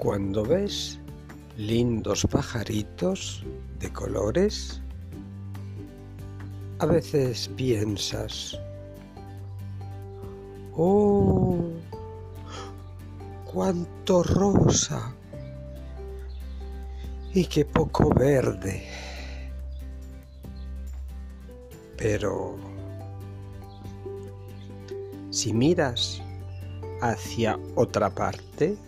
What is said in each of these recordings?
Cuando ves lindos pajaritos de colores, a veces piensas, oh, cuánto rosa y qué poco verde. Pero si miras hacia otra parte,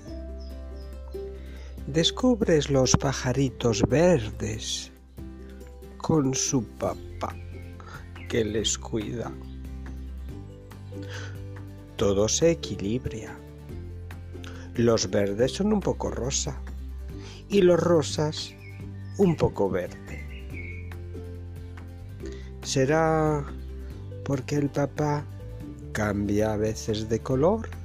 descubres los pajaritos verdes con su papá que les cuida. Todo se equilibra. Los verdes son un poco rosa y los rosas un poco verde. ¿Será porque el papá cambia a veces de color?